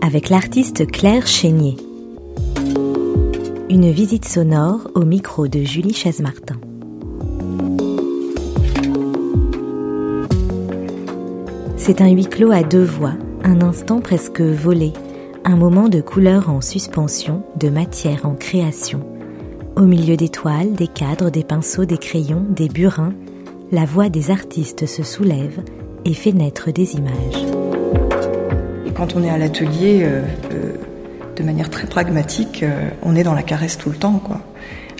avec l'artiste Claire Chénier. Une visite sonore au micro de Julie Chaise-Martin. C'est un huis clos à deux voix, un instant presque volé, un moment de couleur en suspension, de matière en création. Au milieu des toiles, des cadres, des pinceaux, des crayons, des burins, la voix des artistes se soulève et fait naître des images. Quand on est à l'atelier, euh, euh, de manière très pragmatique, euh, on est dans la caresse tout le temps. Quoi.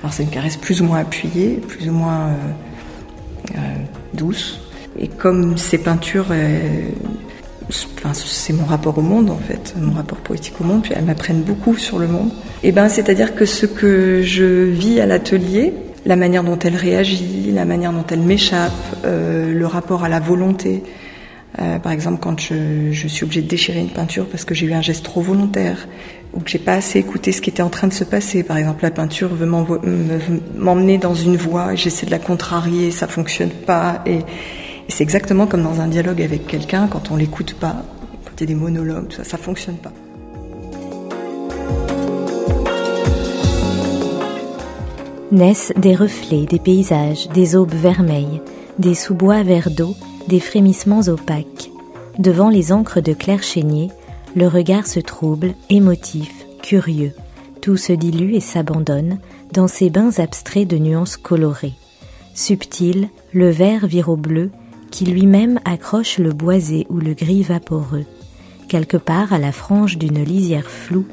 Alors c'est une caresse plus ou moins appuyée, plus ou moins douce. Et comme ces peintures Enfin, c'est mon rapport au monde en fait, mon rapport poétique au monde, puis elles m'apprennent beaucoup sur le monde. Et ben, c'est-à-dire que ce que je vis à l'atelier, la manière dont elle réagit, la manière dont elle m'échappe, le rapport à la volonté. Euh, par exemple, quand je, suis obligée de déchirer une peinture parce que j'ai eu un geste trop volontaire ou que j'ai pas assez écouté ce qui était en train de se passer. Par exemple, la peinture veut m'emmener dans une voie, j'essaie de la contrarier, ça fonctionne pas et c'est exactement comme dans un dialogue avec quelqu'un, quand on l'écoute pas, quand des monologues, tout ça, ça fonctionne pas. Naissent des reflets, des paysages, des aubes vermeilles, des sous-bois verts d'eau, des frémissements opaques. Devant les encres de Claire Chénier, le regard se trouble, émotif, curieux. Tout se dilue et s'abandonne dans ces bains abstraits de nuances colorées. Subtil, le vert vire au bleu qui lui-même accroche le boisé ou le gris vaporeux. Quelque part à la frange d'une lisière floue,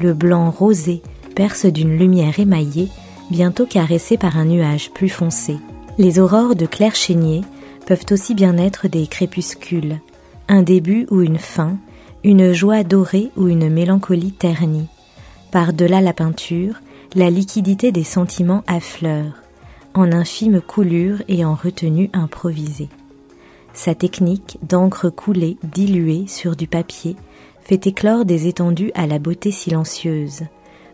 le blanc rosé perce d'une lumière émaillée, bientôt caressée par un nuage plus foncé. Les aurores de clair chénier peuvent aussi bien être des crépuscules, un début ou une fin, une joie dorée ou une mélancolie ternie. Par-delà la peinture, la liquidité des sentiments affleure, en infime coulure et en retenue improvisée. Sa technique d'encre coulée, diluée sur du papier, fait éclore des étendues à la beauté silencieuse.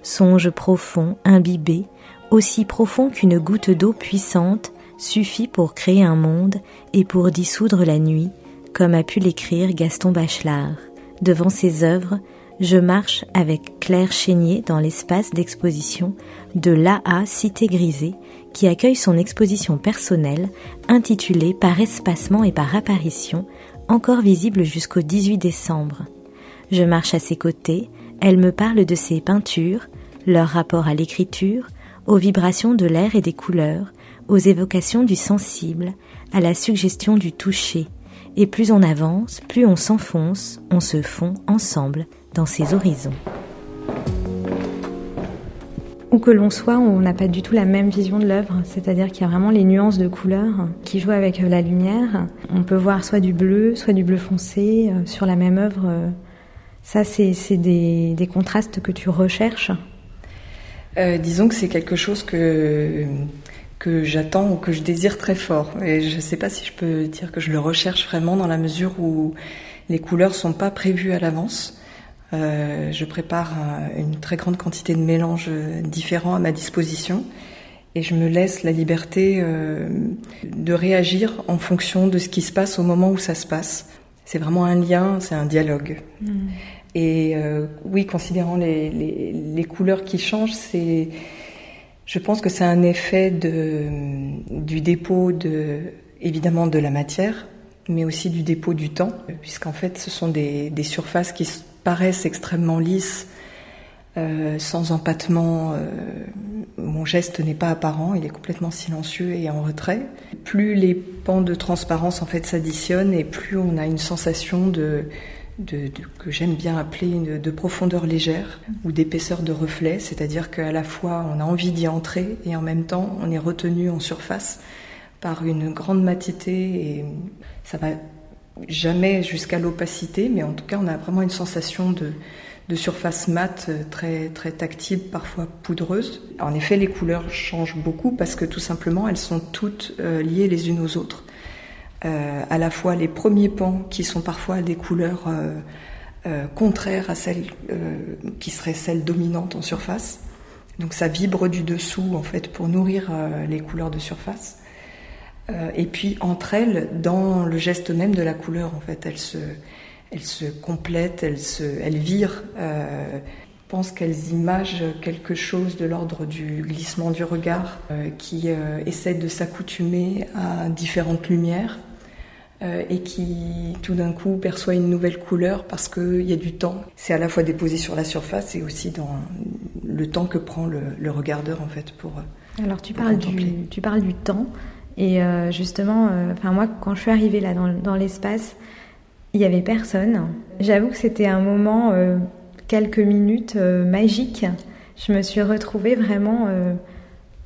Songe profond, imbibé, aussi profond qu'une goutte d'eau puissante, suffit pour créer un monde et pour dissoudre la nuit, comme a pu l'écrire Gaston Bachelard. Devant ses œuvres, je marche avec Claire Chénier dans l'espace d'exposition de l'AA Cité Grisée, qui accueille son exposition personnelle intitulée Par espacement et par apparition, encore visible jusqu'au 18 décembre. Je marche à ses côtés, elle me parle de ses peintures, leur rapport à l'écriture, aux vibrations de l'air et des couleurs, aux évocations du sensible, à la suggestion du toucher, et plus on avance, plus on s'enfonce, on se fond ensemble dans ces horizons. Où que l'on soit, on n'a pas du tout la même vision de l'œuvre, c'est-à-dire qu'il y a vraiment les nuances de couleurs qui jouent avec euh, la lumière. On peut voir soit du bleu, soit du bleu foncé euh, sur la même œuvre. Ça, c'est des, des, contrastes que tu recherches euh, Disons que c'est quelque chose que, que j'attends ou que je désire très fort. Et je ne sais pas si je peux dire que je le recherche vraiment dans la mesure où les couleurs sont pas prévues à l'avance. Euh, je prépare une très grande quantité de mélanges différents à ma disposition et je me laisse la liberté euh, de réagir en fonction de ce qui se passe au moment où ça se passe. C'est vraiment un lien, c'est un dialogue. Mm. Et euh, oui, considérant les, les, les, couleurs qui changent, c'est, je pense que c'est un effet de, du dépôt de, évidemment de la matière, mais aussi du dépôt du temps, puisqu'en fait, ce sont des, des surfaces qui paraissent extrêmement lisses, euh, sans empattement. Euh, mon geste n'est pas apparent, il est complètement silencieux et en retrait. Plus les pans de transparence en fait s'additionnent et plus on a une sensation de, que j'aime bien appeler de, de profondeur légère ou d'épaisseur de reflet, c'est-à-dire qu'à la fois on a envie d'y entrer et en même temps on est retenu en surface par une grande matité et ça va jamais jusqu'à l'opacité, mais en tout cas, on a vraiment une sensation de, de surface mate euh, très, très tactile, parfois poudreuse. En effet, les couleurs changent beaucoup parce que tout simplement, elles sont toutes euh, liées les unes aux autres. Euh, à la fois les premiers pans qui sont parfois des couleurs euh, euh contraires à celles qui seraient celles dominantes en surface. Donc ça vibre du dessous en fait pour nourrir les couleurs de surface. Et puis entre elles, dans le geste même de la couleur, en fait, elles se, complètent, elles, se, elles virent. Je pense qu'elles imagent quelque chose de l'ordre du glissement du regard qui essaie de s'accoutumer à différentes lumières. Euh, et qui tout d'un coup perçoit une nouvelle couleur parce qu'il y a du temps. C'est à la fois déposé sur la surface et aussi dans le temps que prend le, regardeur en fait pour. Euh, Alors tu parles du tu parles du temps et euh, justement, enfin moi quand je suis arrivée là dans, dans l'espace, il y avait personne. J'avoue que c'était un moment quelques minutes magiques. Je me suis retrouvée vraiment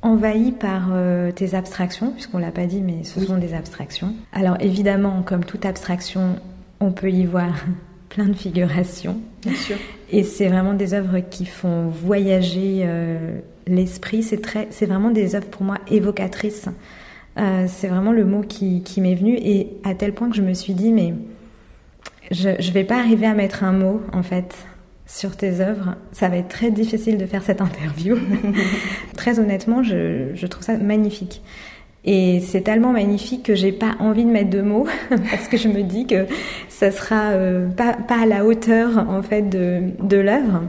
envahi par euh, tes abstractions, puisqu'on l'a pas dit, mais ce sont des abstractions. Alors évidemment, comme toute abstraction, on peut y voir plein de figurations. Bien sûr. Et c'est vraiment des œuvres qui font voyager euh, l'esprit. C'est très, c'est vraiment des œuvres pour moi évocatrices. Euh, c'est vraiment le mot qui, qui m'est venu et à tel point que je me suis dit mais je ne vais pas arriver à mettre un mot en fait sur tes œuvres. Ça va être très difficile de faire cette interview. très honnêtement, je, trouve ça magnifique. Et c'est tellement magnifique que j'ai pas envie de mettre de mots parce que je me dis que ça sera euh, pas, à la hauteur en fait de, de l'œuvre.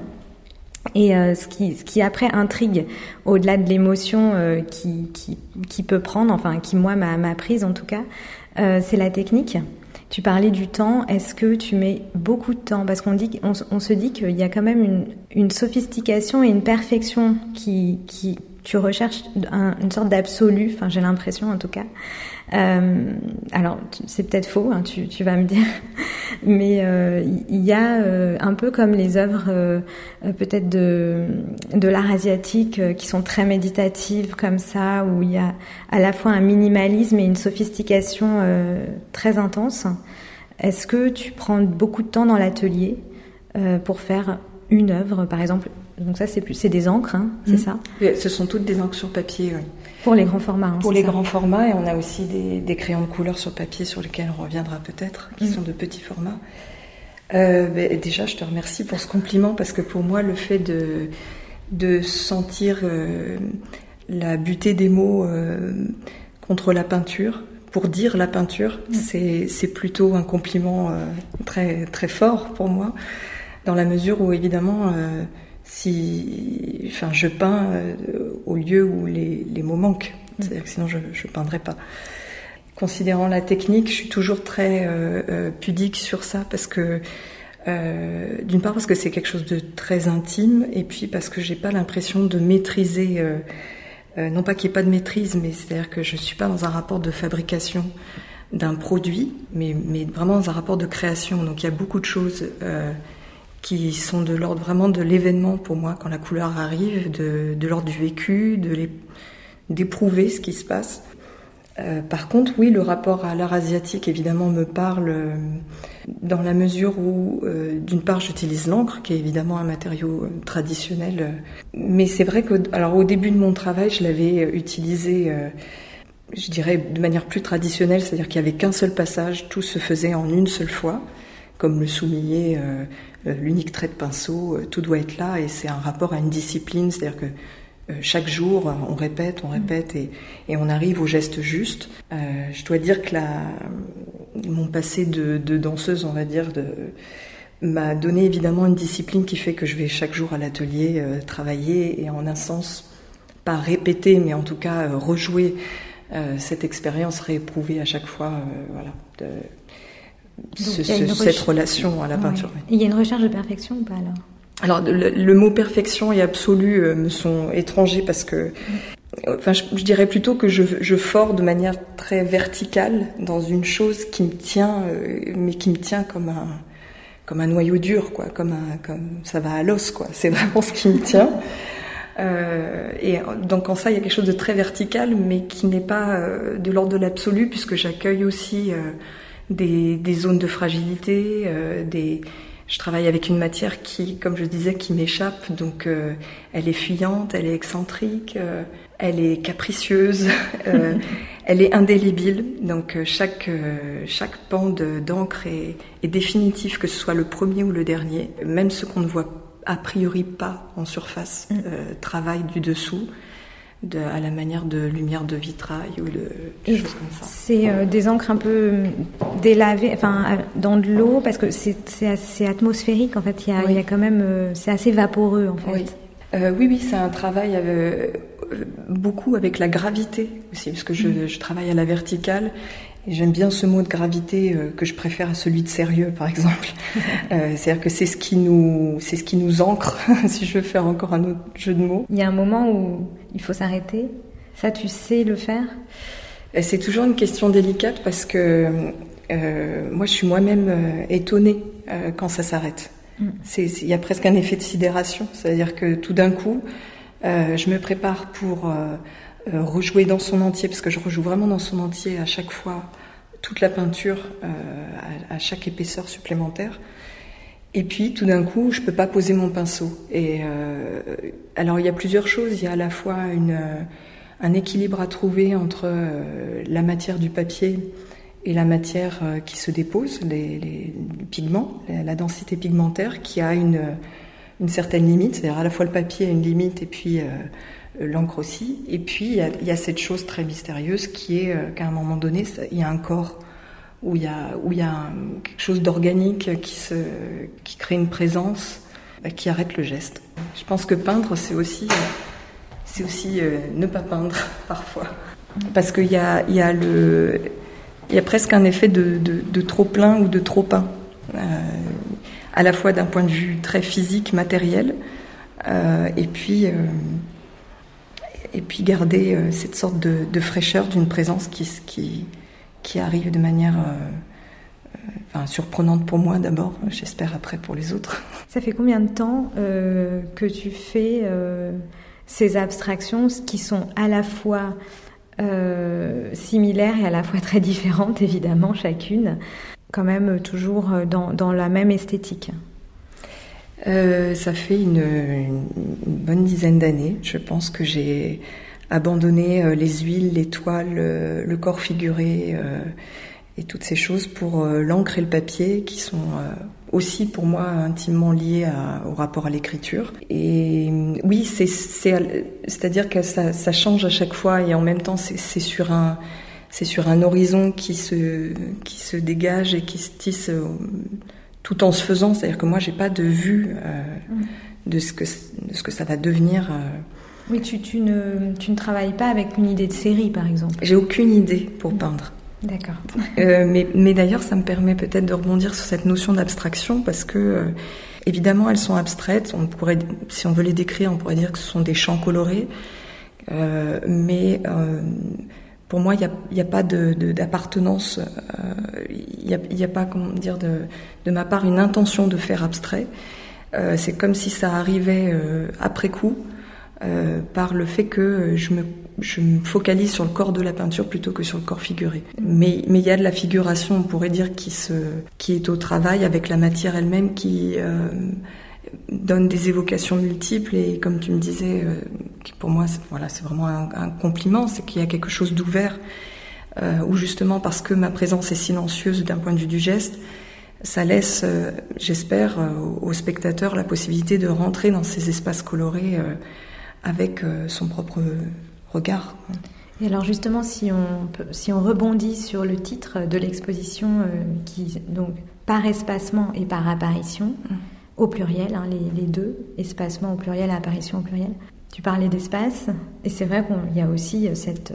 Et euh, ce, qui, ce qui après intrigue, au-delà de l'émotion euh, qui, qui, qui, peut prendre, enfin qui moi m'a prise en tout cas, c'est la technique. Tu parlais du temps. Est-ce que tu mets beaucoup de temps? Parce qu'on dit, on, se dit qu'il y a quand même une, sophistication et une perfection qui, qui tu recherches une sorte d'absolu. Enfin, j'ai l'impression en tout cas. Euh, alors, c'est peut-être faux, hein, tu, tu, vas me dire, mais euh, il y a euh, un peu comme les œuvres euh, peut-être de, de l'art asiatique qui sont très méditatives comme ça, où il y a à la fois un minimalisme et une sophistication très intense. Est-ce que tu prends beaucoup de temps dans l'atelier pour faire une œuvre, par exemple? Donc ça, c'est plus, c'est des encres, hein, c'est mmh. ça? Ce sont toutes des encres sur papier. Oui. Pour les grands formats. Hein, pour les grands formats, et on a aussi des, crayons de couleur sur papier sur lesquels on reviendra peut-être, qui mm. sont de petits formats. Euh, ben, déjà, je te remercie pour ce compliment parce que pour moi, le fait de, de sentir euh, la butée des mots euh, contre la peinture, pour dire la peinture, mm. c'est plutôt un compliment très, très fort pour moi, dans la mesure où évidemment si, enfin, je peins euh, au lieu où les, mots manquent. Mm. C'est-à-dire que sinon je ne peindrais pas. Considérant la technique, je suis toujours très euh, euh, pudique sur ça parce que d'une part parce que c'est quelque chose de très intime et puis parce que j'ai pas l'impression de maîtriser non pas qu'il n'y ait pas de maîtrise mais c'est-à-dire que je suis pas dans un rapport de fabrication d'un produit mais, mais vraiment dans un rapport de création donc il y a beaucoup de choses qui sont de l'ordre vraiment de l'événement pour moi quand la couleur arrive, de, l'ordre du vécu, d'éprouver ce qui se passe. Euh, par contre, oui, le rapport à l'art asiatique évidemment me parle euh, dans la mesure où, euh, d'une part, j'utilise l'encre, qui est évidemment un matériau traditionnel, mais c'est vrai que, alors au début de mon travail, je l'avais utilisé, je dirais, de manière plus traditionnelle, c'est-à-dire qu'il n'y avait qu'un seul passage, tout se faisait en une seule fois, comme le souligner euh, l'unique trait de pinceau, euh, tout doit être là et c'est un rapport à une discipline, c'est-à-dire que euh, chaque jour, on répète, on répète et, on arrive au geste juste. je dois dire que mon passé de, danseuse, on va dire, m'a donné évidemment une discipline qui fait que je vais chaque jour à l'atelier travailler et en un sens, pas répéter, mais en tout cas rejouer cette expérience rééprouvée à chaque fois. Cette relation à la peinture. Il y a une recherche de perfection ou pas alors alors le, mot perfection et absolu euh, me sont étrangers parce que, enfin, je, dirais plutôt que je, je fore de manière très verticale dans une chose qui me tient, euh, mais qui me tient comme un comme un noyau dur, quoi, comme un comme ça va à l'os, quoi. C'est vraiment ce qui me tient. Euh, et donc en ça, il y a quelque chose de très vertical, mais qui n'est pas de l'ordre de l'absolu, puisque j'accueille aussi des, des zones de fragilité, euh, des, je travaille avec une matière qui, comme je disais, qui m'échappe. Donc, euh, elle est fuyante, elle est excentrique, euh, elle est capricieuse, euh, elle est indélébile. Donc, chaque chaque pan d'encre est, est, définitif, que ce soit le premier ou le dernier. Même ce qu'on ne voit a priori pas en surface mm. travaille du dessous. À la manière de lumière de vitrail ou de choses comme ça. C'est euh, des encres un peu euh, délavées, enfin dans de l'eau, parce que c'est assez atmosphérique en fait. Il y a, il y a quand même, euh, c'est assez vaporeux en fait. Oui, oui, oui c'est un travail beaucoup avec la gravité aussi, parce que je, mm. je travaille à la verticale J'aime bien ce mot de gravité euh, que je préfère à celui de sérieux, par exemple. euh, C'est-à-dire que c'est ce qui nous, c'est ce qui nous ancre. si je veux faire encore un autre jeu de mots. Il y a un moment où il faut s'arrêter. Ça, tu sais le faire? C'est toujours une question délicate parce que euh, moi, je suis moi-même euh, étonnée euh, quand ça s'arrête. Mm. Il y a presque un effet de sidération, c'est-à-dire que tout d'un coup, je me prépare pour euh, rejouer dans son entier, parce que je rejoue vraiment dans son entier à chaque fois toute la peinture, euh, à, chaque épaisseur supplémentaire. Et puis tout d'un coup, je peux pas poser mon pinceau. Et euh, alors il y a plusieurs choses. Il y a à la fois une, un équilibre à trouver entre la matière du papier et la matière qui se dépose, les, pigments, la, densité pigmentaire, qui a une, une certaine limite. C'est-à-dire à la fois le papier a une limite et puis euh, l'encre aussi. Et puis il y, a, cette chose très mystérieuse qui est euh, qu'à un moment donné, il y a un corps où il y a, quelque chose d'organique qui, crée une présence, bah, qui arrête le geste. Je pense que peindre, c'est aussi, euh, ne pas peindre parfois. Parce qu'il y a, presque un effet de, de, trop plein ou de trop peint. à la fois d'un point de vue très physique, matériel, et puis et puis garder euh, cette sorte de, fraîcheur d'une présence qui, arrive de manière euh, euh, surprenante pour moi d'abord, j'espère après pour les autres. Ça fait combien de temps que tu fais ces abstractions qui sont à la fois similaires et à la fois très différentes, évidemment, chacune, quand même toujours dans la même esthétique? Euh, ça fait une, bonne dizaine d'années. Je pense que j'ai abandonné euh, les huiles, les toiles, euh, le corps figuré et toutes ces choses pour l'encre et le papier qui sont aussi pour moi intimement liés au rapport à l'écriture. Et oui, c'est, c'est, à dire que ça, ça, change à chaque fois et en même temps c'est, sur un c'est sur un horizon qui se qui se dégage et qui se tisse tout en se faisant. C'est-à-dire que moi, j'ai pas de vue euh, mm. de, ce que, de ce que ça va devenir. Euh. Oui, tu, tu, ne, tu ne travailles pas avec une idée de série, par exemple J'ai aucune idée pour peindre. D'accord. Euh, mais, mais d'ailleurs, ça me permet peut-être de rebondir sur cette notion d'abstraction parce que, évidemment, elles sont abstraites. On pourrait, si on veut les décrire, on pourrait dire que ce sont des champs colorés. mais pour moi, il n'y a, pas d'appartenance, il n'y a, pas, comment dire, de, ma part une intention de faire abstrait. Euh, c'est comme si ça arrivait euh, après coup, euh, par le fait que je me, focalise sur le corps de la peinture plutôt que sur le corps figuré. Mais il y a de la figuration, on pourrait dire, qui, qui est au travail avec la matière elle-même qui euh, donne des évocations multiples et comme tu me disais, euh, pour moi, voilà, c'est vraiment un, un compliment, c'est qu'il y a quelque chose d'ouvert, euh, où justement parce que ma présence est silencieuse d'un point de vue du geste, ça laisse, euh, j'espère, euh, aux spectateurs la possibilité de rentrer dans ces espaces colorés avec son propre regard. Et alors justement, si on, si on rebondit sur le titre de l'exposition, qui donc par espacement et par apparition, mm. Au pluriel, hein, les, les, deux, espacement au pluriel, apparition au pluriel. Tu parlais d'espace, et c'est vrai qu'il y a aussi cette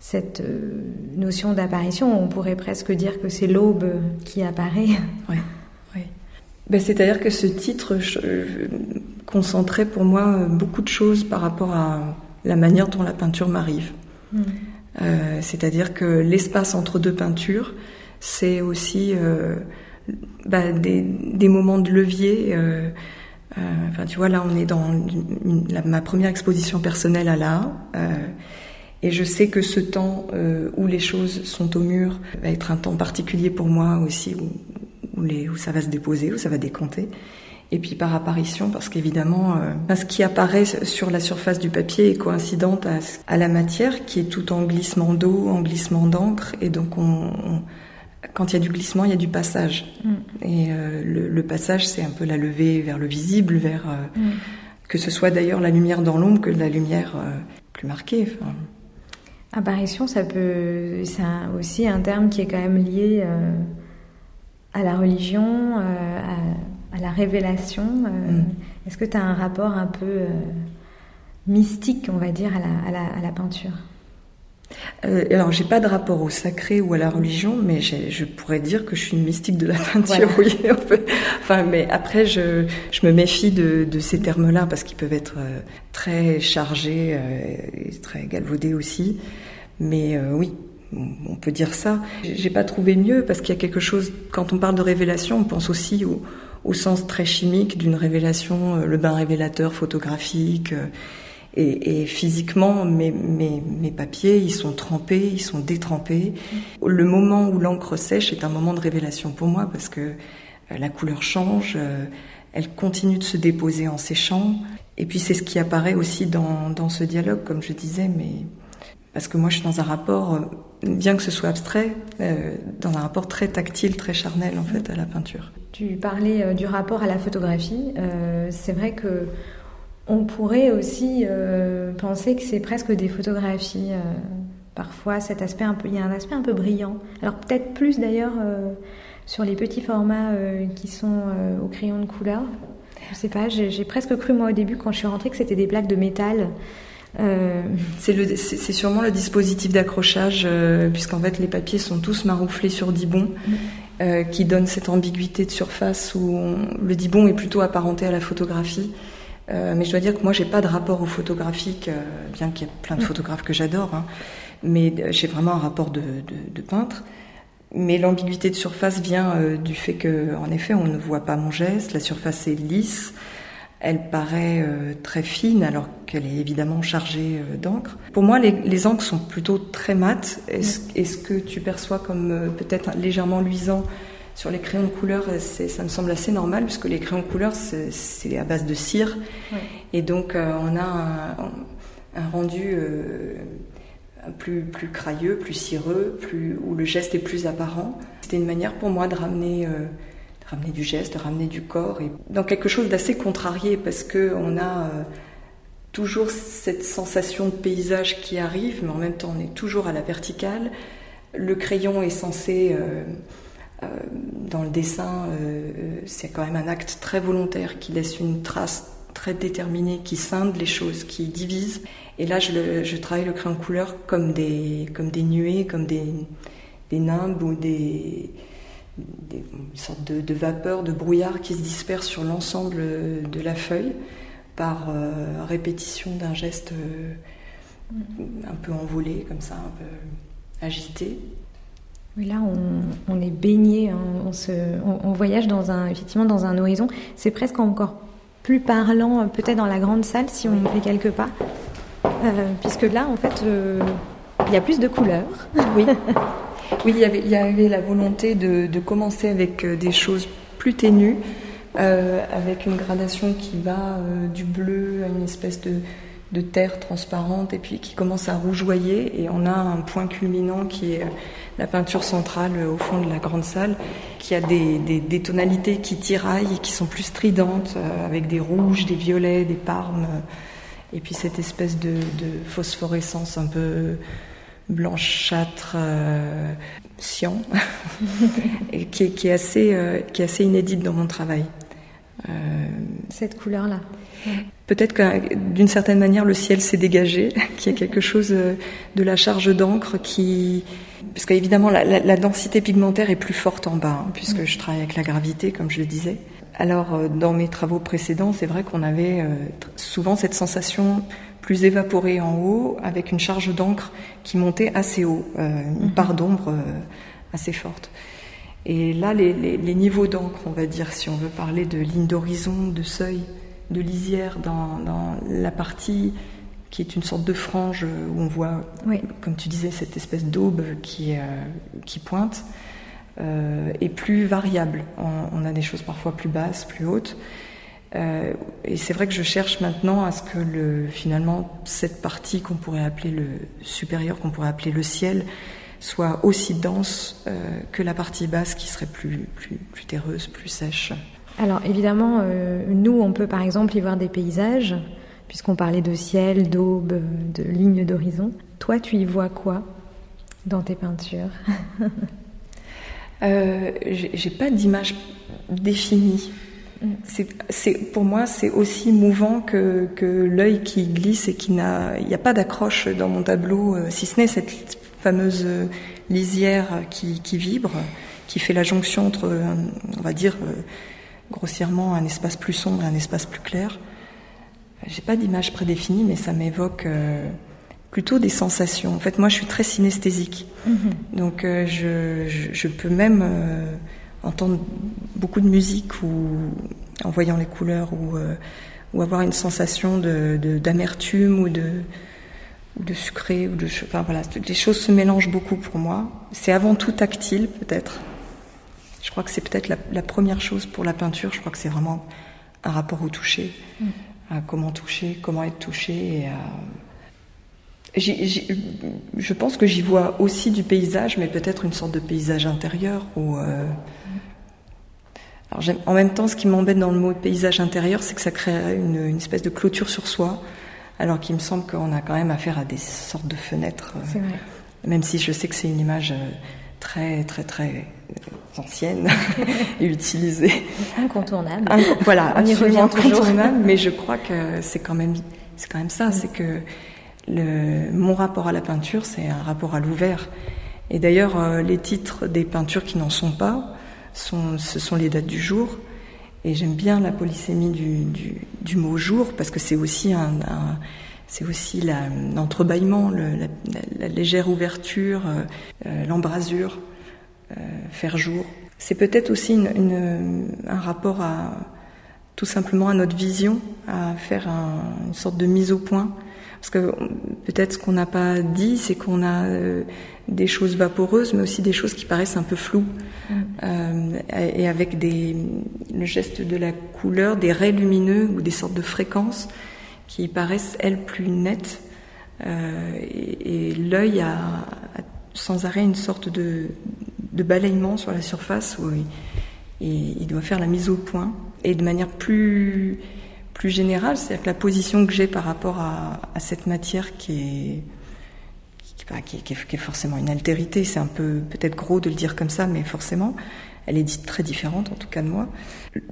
cette euh, notion d'apparition. On pourrait presque dire que c'est l'aube qui apparaît. Oui, oui. Ben, C'est-à-dire que ce titre euh, concentrait pour moi beaucoup de choses par rapport à la manière dont la peinture m'arrive. Hmm. Euh, C'est-à-dire que l'espace entre deux peintures, c'est aussi euh, bah, des, des, moments de levier. Euh, enfin, tu vois, là, on est dans ma première exposition personnelle à l'art. Et je sais que ce temps euh, où les choses sont au mur va être un temps particulier pour moi aussi, où, où, les, où ça va se déposer, où ça va décompter. Et puis par apparition, parce qu'évidemment, euh, ce qui apparaît sur la surface du papier est coïncidente à, à la matière, qui est tout en glissement d'eau, en glissement d'encre, et donc on, on, quand il y a du glissement, il y a du passage. Mm. Et euh, le, le, passage, c'est un peu la levée vers le visible, vers euh, mm. que ce soit d'ailleurs la lumière dans l'ombre que la lumière euh, plus marqué. Apparition, ça peut, c'est aussi un terme qui est quand même lié à la religion, à, la révélation. Mm. Est-ce que tu as un rapport un peu mystique, on va dire, à la, à la peinture? Euh, alors, j'ai pas de rapport au sacré ou à la religion, mais je pourrais dire que je suis une mystique de la peinture, oui. enfin, mais après, je, je me méfie de, de ces termes-là parce qu'ils peuvent être euh, très chargés euh, et très galvaudés aussi. Mais euh, oui, on peut dire ça. J'ai pas trouvé mieux parce qu'il y a quelque chose. Quand on parle de révélation, on pense aussi au, au sens très chimique d'une révélation, le bain révélateur photographique et, physiquement, mes, papiers, ils sont trempés, ils sont détrempés. Le moment où l'encre sèche est un moment de révélation pour moi parce que euh, la couleur change, euh, elle continue de se déposer en séchant. Et puis c'est ce qui apparaît aussi dans, dans ce dialogue, comme je disais, mais parce que moi je suis dans un rapport, euh, bien que ce soit abstrait, dans un rapport très tactile, très charnel en fait à la peinture. Tu parlais du rapport à la photographie. c'est vrai que on pourrait aussi euh, penser que c'est presque des photographies. Euh, parfois, cet aspect un peu, il y a un aspect un peu brillant. Alors peut-être plus d'ailleurs euh, sur les petits formats qui sont au crayon de couleur. Je sais pas, j'ai presque cru moi au début quand je suis rentrée que c'était des plaques de métal. C'est sûrement le dispositif d'accrochage, puisqu'en fait les papiers sont tous marouflés sur dibon, mm. qui donne cette ambiguïté de surface où le dibon est plutôt apparenté à la photographie. Euh, mais je dois dire que moi, j'ai pas de rapport au photographique, euh, bien qu'il y ait plein de mm. photographes que j'adore. Hein, mais euh, j'ai vraiment un rapport de, de, de peintre. Mais l'ambiguïté de surface vient du fait que, en effet, on ne voit pas mon geste. La surface est lisse. Elle paraît très fine alors qu'elle est évidemment chargée d'encre. Pour moi, les, les, encres sont plutôt très mates. Est-ce est -ce que tu perçois comme peut-être légèrement luisant sur les crayons de couleur, ça me semble assez normal puisque les crayons de couleur, c'est à base de cire. Et donc, euh, on a un, rendu euh, plus, plus crayeux, plus cireux, plus, où le geste est plus apparent. C'était une manière pour moi de ramener, euh, de ramener du geste, de ramener du corps, et dans quelque chose d'assez contrarié parce qu'on a toujours cette sensation de paysage qui arrive, mais en même temps, on est toujours à la verticale. Le crayon est censé euh, dans le dessin, euh, euh, c'est quand même un acte très volontaire qui laisse une trace très déterminée, qui scinde les choses, qui divise. Et là, je, travaille le crayon couleur comme des, comme des nuées, comme des, des nimbes ou des, sortes de, de vapeurs, de brouillard qui se dispersent sur l'ensemble de la feuille par répétition d'un geste un peu envolé, comme ça, un peu agité. Oui, là, on, est baigné, hein, on, voyage dans un, effectivement dans un horizon. C'est presque encore plus parlant, euh, peut-être dans la grande salle, si on fait quelques pas. Euh, puisque là, en fait, euh, il y a plus de couleurs. Oui, oui il, y avait, la volonté de commencer avec des choses plus ténues, avec une gradation qui va du bleu à une espèce de, de terre transparente et puis qui commence à rougeoyer. Et on a un point culminant qui est la peinture centrale au fond de la grande salle, qui a des, des, tonalités qui tiraillent, qui sont plus stridentes, euh, avec des rouges, des violets, des parmes, euh, et puis cette espèce de, phosphorescence un peu blanchâtre, euh, cyan, et qui est, qui, est assez, euh, qui est assez inédite dans mon travail. Cette couleur-là. Peut-être que d'une certaine manière le ciel s'est dégagé, qu'il y a quelque chose de la charge d'encre qui, parce qu'évidemment la, la, densité pigmentaire est plus forte en bas, hein, puisque je travaille avec la gravité, comme je le disais. Alors euh, dans mes travaux précédents, c'est vrai qu'on avait euh, souvent cette sensation plus évaporée en haut, avec une charge d'encre qui montait assez haut, euh, une mhm. part d'ombre assez forte. Et là, les, les, les niveaux d'encre, on va dire, si on veut parler de ligne d'horizon, de seuil, de lisière dans, dans la partie qui est une sorte de frange où on voit, comme tu disais, cette espèce d'aube qui, euh, qui pointe, euh, est plus variable. On, a des choses parfois plus basses, plus hautes. Euh, et c'est vrai que je cherche maintenant à ce que le, finalement cette partie qu'on pourrait appeler le supérieur, qu'on pourrait appeler le ciel, soit aussi dense euh, que la partie basse qui serait plus, plus, plus terreuse, plus sèche. Alors évidemment, euh, nous, on peut par exemple y voir des paysages, puisqu'on parlait de ciel, d'aube, de ligne d'horizon. Toi, tu y vois quoi dans tes peintures euh, J'ai pas d'image définie. C'est, pour moi, c'est aussi mouvant que, que l'œil qui glisse et qui n'a, il n'y a pas d'accroche dans mon tableau, euh, si ce n'est cette fameuse lisière qui, qui, vibre, qui fait la jonction entre, on va dire, euh, grossièrement, un espace plus sombre et un espace plus clair. J'ai pas d'image prédéfinie, mais ça m'évoque euh, plutôt des sensations. En fait, moi, je suis très synesthésique, mm-hmm. donc je, je, je, peux même entendre beaucoup de musique ou en voyant les couleurs ou, euh, ou avoir une sensation d'amertume de, ou de, de sucré ou de enfin voilà les choses se mélangent beaucoup pour moi c'est avant tout tactile peut-être je crois que c'est peut-être la, première chose pour la peinture je crois que c'est vraiment un rapport au toucher mm. à comment toucher comment être touché et à je pense que j'y vois aussi du paysage, mais peut-être une sorte de paysage intérieur. Euh, Alors, en même temps, ce qui m'embête dans le mot paysage intérieur, c'est que ça crée une, une, espèce de clôture sur soi, alors qu'il me semble qu'on a quand même affaire à des sortes de fenêtres. Vrai. Même si je sais que c'est une image euh, très, très, très ancienne et utilisée. Incontournable. voilà, On y revient incontournable, mais je crois que c'est quand même, c'est quand même ça, c'est que le, mon rapport à la peinture, c'est un rapport à l'ouvert. Et d'ailleurs, euh, les titres des peintures qui n'en sont pas, sont, ce sont les dates du jour. Et j'aime bien la polysémie du, du, du, mot jour parce que c'est aussi un, un c'est aussi l'entrebâillement, la, la, la, légère ouverture, euh, euh, l'embrasure, faire jour. C'est peut-être aussi une, une, un rapport à tout simplement à notre vision, à faire un, une sorte de mise au point parce que peut-être ce qu'on n'a pas dit, c'est qu'on a euh, des choses vaporeuses, mais aussi des choses qui paraissent un peu floues. Mm. Euh, et avec des, le geste de la couleur, des raies lumineux ou des sortes de fréquences qui paraissent, elles, plus nettes. Euh, et, et l'œil a, a, sans arrêt une sorte de, de balayement sur la surface où il, doit faire la mise au point. Et de manière plus plus générale, c'est-à-dire que la position que j'ai par rapport à, cette matière qui est, qui, qui, qui est forcément une altérité, c'est un peu peut-être gros de le dire comme ça, mais forcément, elle est très différente en tout cas de moi.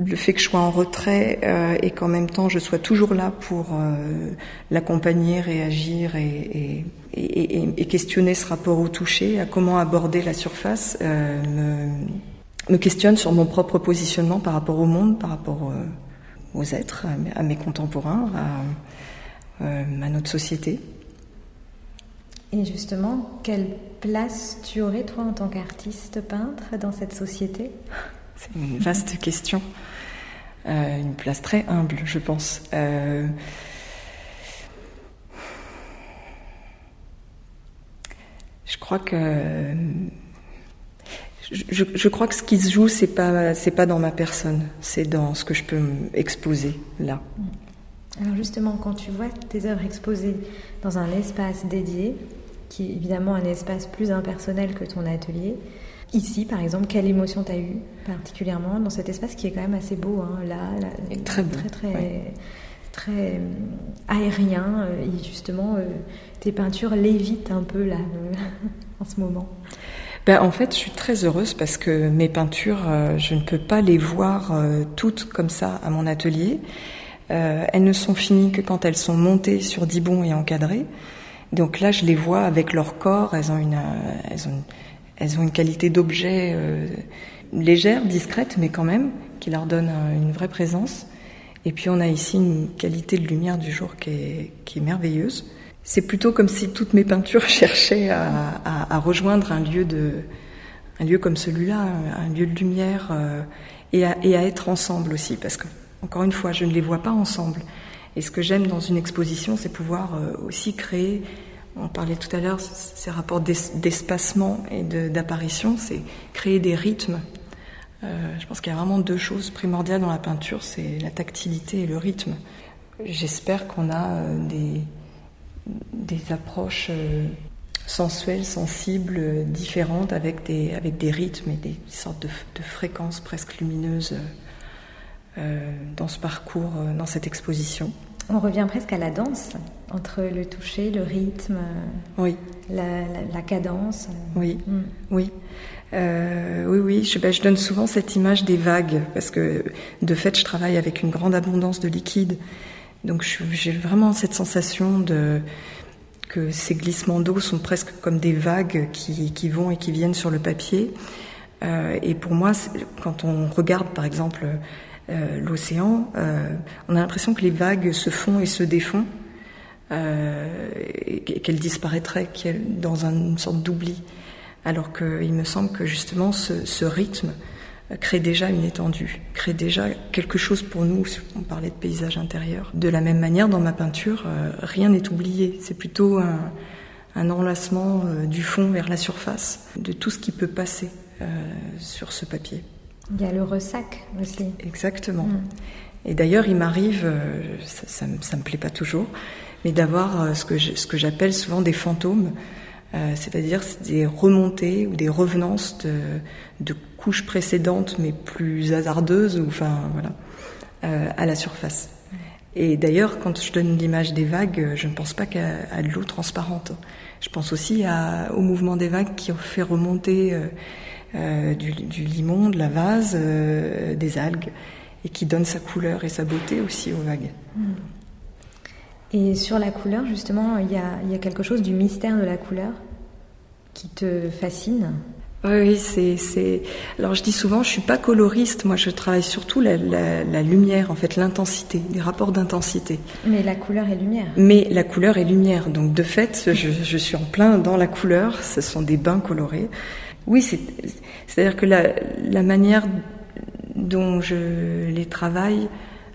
Le fait que je sois en retrait euh, et qu'en même temps je sois toujours là pour euh, l'accompagner, réagir et, et, et, et, questionner ce rapport au toucher, à comment aborder la surface, euh, me, me, questionne sur mon propre positionnement par rapport au monde, par rapport euh, aux êtres, à mes contemporains, à, euh, à notre société. Et justement, quelle place tu aurais, toi, en tant qu'artiste peintre, dans cette société C'est une vaste question. Euh, une place très humble, je pense. Euh, je crois que je, je, crois que ce qui se joue, c'est pas c'est pas dans ma personne, c'est dans ce que je peux exposer là. Alors justement, quand tu vois tes œuvres exposées dans un espace dédié, qui est évidemment un espace plus impersonnel que ton atelier, ici par exemple, quelle émotion tu as eue particulièrement dans cet espace qui est quand même assez beau, hein, là, là très beau, très très, ouais. très euh, aérien euh, et justement euh, tes peintures lévitent un peu là en ce moment. Ben, en fait, je suis très heureuse parce que mes peintures, euh, je ne peux pas les voir toutes comme ça à mon atelier. Elles ne sont finies que quand elles sont montées sur dibon et encadrées. Donc là, je les vois avec leur corps. Elles ont une, euh, elles ont, elles ont une qualité d'objet euh, légère, discrète, mais quand même, qui leur donne une vraie présence. Et puis on a ici une qualité de lumière du jour qui est, qui est merveilleuse. C'est plutôt comme si toutes mes peintures cherchaient à, rejoindre un lieu de, un lieu comme celui-là, un lieu de lumière, euh, et, à, et, à, être ensemble aussi, parce que encore une fois, je ne les vois pas ensemble. Et ce que j'aime dans une exposition, c'est pouvoir euh, aussi créer. On parlait tout à l'heure ces rapports d'espacement et d'apparition, c'est créer des rythmes. Euh, je pense qu'il y a vraiment deux choses primordiales dans la peinture, c'est la tactilité et le rythme. J'espère qu'on a euh, des, approches sensuelles, sensibles, différentes, avec des, rythmes et des sortes de, fréquences presque lumineuses dans ce parcours, euh, dans cette exposition. On revient presque à la danse, entre le toucher, le rythme, oui. la, cadence. Oui, mm. oui. Euh, oui, oui, je, ben, je, donne souvent cette image des vagues, parce que de fait, je travaille avec une grande abondance de liquide. Donc j'ai vraiment cette sensation de que ces glissements d'eau sont presque comme des vagues qui, qui, vont et qui viennent sur le papier. Euh, et pour moi, quand on regarde par exemple euh, l'océan, euh, on a l'impression que les vagues se font et se défont, euh, et qu'elles disparaîtraient dans une sorte d'oubli. Alors qu'il me semble que justement ce, rythme crée déjà une étendue, crée déjà quelque chose pour nous, on parlait de paysage intérieur. De la même manière, dans ma peinture, rien n'est oublié, c'est plutôt un, enlacement du fond vers la surface, de tout ce qui peut passer sur ce papier. Il y a le ressac aussi. Exactement. Mm. Et d'ailleurs, il m'arrive, ça, ça, ça, me plaît pas toujours, mais d'avoir ce que ce que j'appelle souvent des fantômes, c'est-à-dire des remontées ou des revenances de, de couches précédentes, mais plus hasardeuses, ou, enfin voilà, euh, à la surface. Et d'ailleurs, quand je donne l'image des vagues, je ne pense pas qu'à de l'eau transparente. Je pense aussi à, au mouvement des vagues qui ont fait remonter euh, euh, du, du, limon, de la vase, euh, des algues, et qui donne sa couleur et sa beauté aussi aux vagues. Hmm. Et sur la couleur, justement, il y a, il y a quelque chose du mystère de la couleur qui te fascine? Oui, c'est, c'est. Alors je dis souvent, je suis pas coloriste. Moi, je travaille surtout la, la, la lumière, en fait, l'intensité, les rapports d'intensité. Mais la couleur est lumière. Mais la couleur est lumière. Donc de fait, je, je suis en plein dans la couleur. Ce sont des bains colorés. Oui, c'est, c'est-à-dire que la, manière dont je les travaille,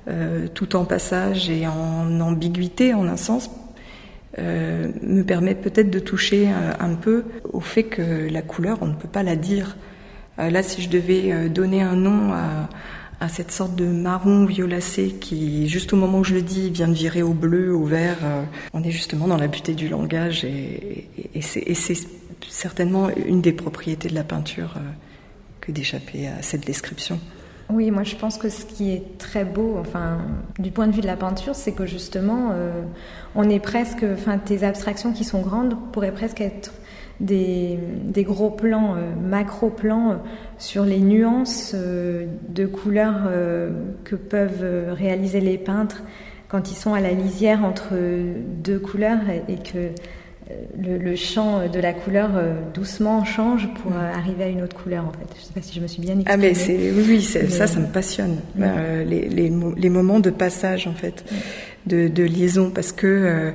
euh, tout en passage et en ambiguïté, en un sens, euh, me permet peut-être de toucher euh, un, peu au fait que la couleur, on ne peut pas la dire. Là, si je devais donner un nom à, cette sorte de marron violacé qui, juste au moment où je le dis, vient de virer au bleu, au vert, on est justement dans la beauté du langage et c'est certainement une des propriétés de la peinture que d'échapper à cette description. Oui, moi je pense que ce qui est très beau, enfin, du point de vue de la peinture, c'est que justement, euh, on est presque, enfin, tes abstractions qui sont grandes pourraient presque être des, des gros plans, euh, macro plans euh, sur les nuances euh, de couleurs euh, que peuvent réaliser les peintres quand ils sont à la lisière entre deux couleurs et que le, le, champ de la couleur euh, doucement change pour mm. euh, arriver à une autre couleur en fait. Je ne sais pas si je me suis bien exprimée. Ah mais c'est oui, oui mais... ça ça me passionne euh, les, les, les, moments de passage en fait de, de, liaison parce que euh,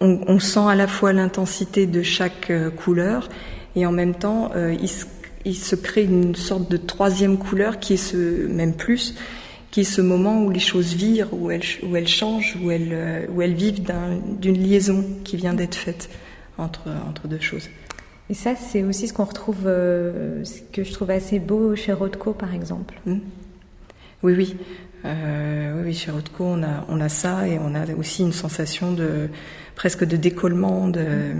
on, on, sent à la fois l'intensité de chaque couleur et en même temps il se, il, se, crée une sorte de troisième couleur qui est ce même plus qui est ce moment où les choses virent, où elles, où elles changent, où elles, où elles vivent d'une liaison qui vient d'être faite entre, entre deux choses. Et ça, c'est aussi ce qu'on retrouve, euh, ce que je trouve assez beau chez Rothko, par exemple. Mmh. Oui, oui. Euh, oui, chez Rothko, on a, on a ça et on a aussi une sensation de presque de décollement de,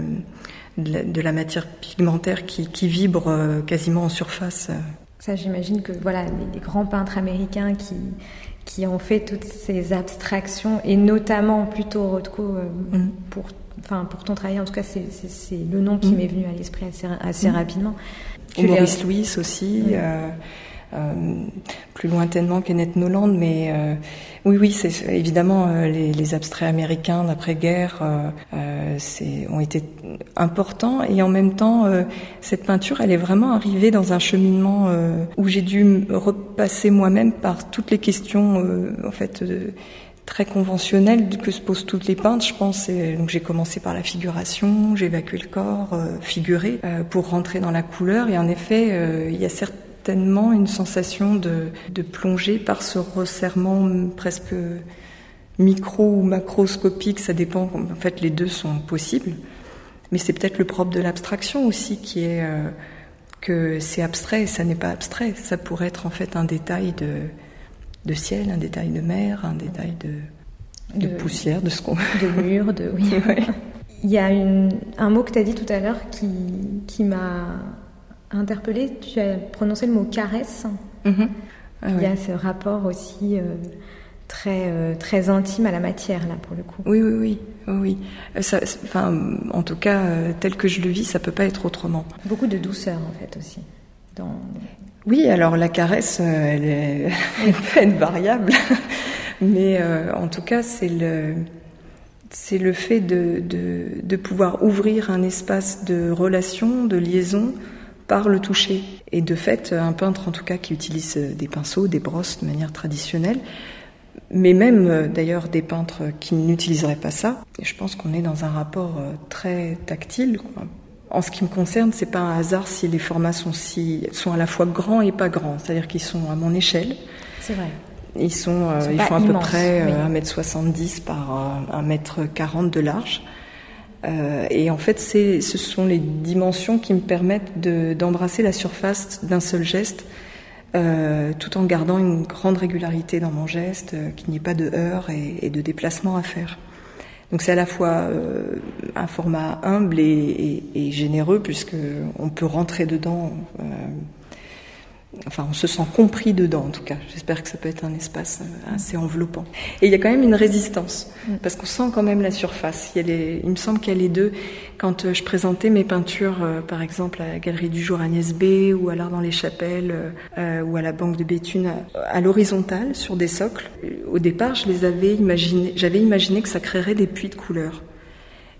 de, la, de la matière pigmentaire qui, qui vibre euh, quasiment en surface. Ça, j'imagine que voilà, les, les, grands peintres américains qui, qui ont fait toutes ces abstractions, et notamment plutôt Rothko, euh, mmh. pour, enfin, pour ton travail, en tout cas, c'est le nom qui mmh. m'est venu à l'esprit assez, assez mmh. rapidement. Maurice Louis aussi. Euh, plus lointainement Kenneth Noland, mais euh, oui, oui, c'est évidemment euh, les, abstraits américains d'après-guerre euh, ont été importants et en même temps, cette peinture, elle est vraiment arrivée dans un cheminement où j'ai dû repasser moi-même par toutes les questions, en fait très conventionnelles que se posent toutes les peintres, je pense. Donc j'ai commencé par la figuration, j'ai évacué le corps, euh, figuré, euh, pour rentrer dans la couleur. Et en effet, euh, il y a certes certainement une sensation de, de plonger par ce resserrement presque micro ou macroscopique, ça dépend, en fait les deux sont possibles, mais c'est peut-être le propre de l'abstraction aussi qui est euh, que c'est abstrait et ça n'est pas abstrait, ça pourrait être en fait un détail de, de ciel, un détail de mer, un détail de, de, de poussière, de ce qu'on... De mur, de... Oui. ouais. Il y a une, un mot que tu as dit tout à l'heure qui, qui m'a interpellé, tu as prononcé le mot caresse. Mm -hmm. ah, Il y a ce rapport aussi euh, très, euh, très intime à la matière, là, pour le coup. Oui, oui, oui. oui. Euh, ça, enfin, en tout cas, euh, tel que je le vis, ça peut pas être autrement. Beaucoup de douceur, en fait, aussi. Dans... Oui, alors la caresse, elle, est, elle peut être variable. Mais en tout cas, c'est le, c'est le fait de, de, de, pouvoir ouvrir un espace de relation, de liaison par le toucher. Et de fait, un peintre, en tout cas, qui utilise des pinceaux, des brosses de manière traditionnelle, mais même euh, d'ailleurs des peintres qui n'utiliseraient pas ça. Et je pense qu'on est dans un rapport euh, très tactile. En ce qui me concerne, c'est pas un hasard si les formats sont si sont à la fois grands et pas grands, c'est-à-dire qu'ils sont à mon échelle. C'est vrai. Ils sont, euh, ils, font à peu près 1m70 par 1m40 de large. Euh, et en fait, ce sont les dimensions qui me permettent d'embrasser la surface d'un seul geste euh, tout en gardant une grande régularité dans mon geste, euh, qu'il n'y ait pas de heurts et, de déplacement à faire. Donc c'est à la fois un format humble et, et, et, généreux puisque on peut rentrer dedans Enfin, on se sent compris dedans, en tout cas. J'espère que ça peut être un espace euh, assez enveloppant. Et il y a quand même une résistance, mm. parce qu'on sent quand même la surface. Il, y a les, il me semble qu'il y a les deux. Quand euh, je présentais mes peintures, euh, par exemple, à la Galerie du Jour Agnès B, ou à l'Art dans les Chapelles, ou à la Banque de Béthune, à, l'horizontale, sur des socles, au départ, je les avais imaginé, j'avais imaginé que ça créerait des puits de couleurs.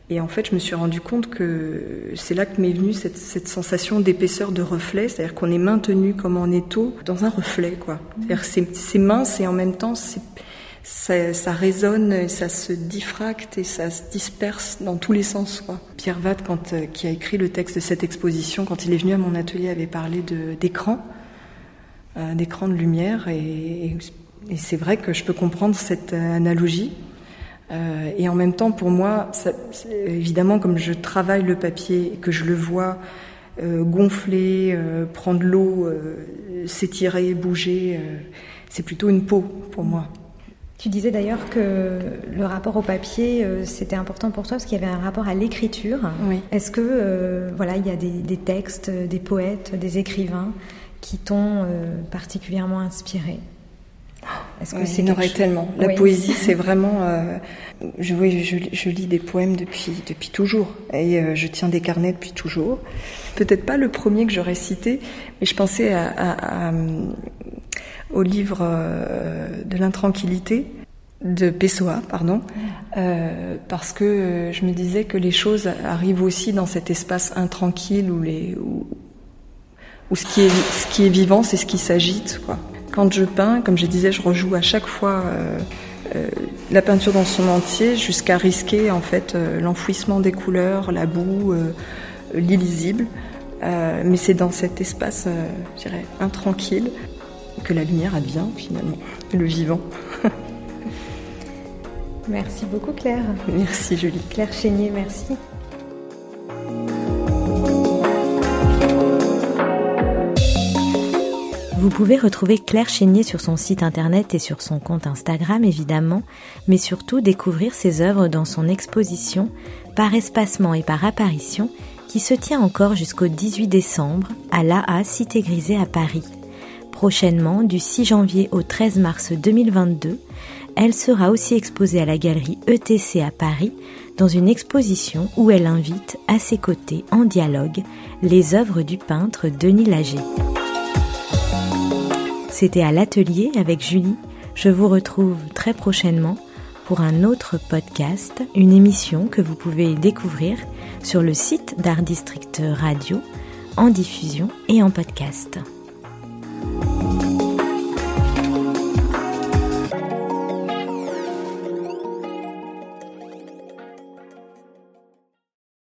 Et en fait, je me suis rendu compte que c'est là que m'est venue cette, sensation d'épaisseur de reflet, c'est-à-dire qu'on est maintenu comme en étau dans un reflet, quoi. C'est mince et en même temps ça, ça, résonne, ça se diffracte et ça se disperse dans tous les sens. Quoi. Pierre Vatt, euh, qui a écrit le texte de cette exposition, quand il est venu à mon atelier, avait parlé d'écran, euh, d'écran de lumière, et, et c'est vrai que je peux comprendre cette euh, analogie. Euh, et en même temps, pour moi, ça, évidemment, comme je travaille le papier et que je le vois euh, gonfler, euh, prendre l'eau, s'étirer, bouger, c'est plutôt une peau pour moi. Tu disais d'ailleurs que le rapport au papier, c'était important pour toi parce qu'il y avait un rapport à l'écriture. Oui. Est-ce que, voilà, il y a des, des, textes, des poètes, des écrivains qui t'ont particulièrement inspiré? est-ce que c'est il y en aurait tellement? La poésie, c'est vraiment. Euh, je, oui, je, je, lis des poèmes depuis depuis toujours et euh, je tiens des carnets depuis toujours. Peut-être pas le premier que j'aurais cité, mais je pensais à, à, à, au livre euh, de l'intranquillité de Pessoa, pardon, euh, parce que je me disais que les choses arrivent aussi dans cet espace intranquille où les où, où ce qui est ce qui est vivant, c'est ce qui s'agite, quoi. Quand je peins, comme je disais, je rejoue à chaque fois euh, euh, la peinture dans son entier jusqu'à risquer en fait euh, l'enfouissement des couleurs, la boue, l'illisible. Mais c'est dans cet espace, je dirais, intranquille que la lumière advient finalement, le vivant. merci beaucoup Claire. Merci Julie. Claire Chénier, merci. Vous pouvez retrouver Claire Chénier sur son site internet et sur son compte Instagram évidemment, mais surtout découvrir ses œuvres dans son exposition Par espacement et par apparition qui se tient encore jusqu'au 18 décembre à l'AA Cité Grisée à Paris. Prochainement, du 6 janvier au 13 mars 2022, elle sera aussi exposée à la galerie ETC à Paris dans une exposition où elle invite à ses côtés en dialogue les œuvres du peintre Denis Lager. C'était à l'atelier avec Julie. Je vous retrouve très prochainement pour un autre podcast, une émission que vous pouvez découvrir sur le site d'Art District Radio en diffusion et en podcast.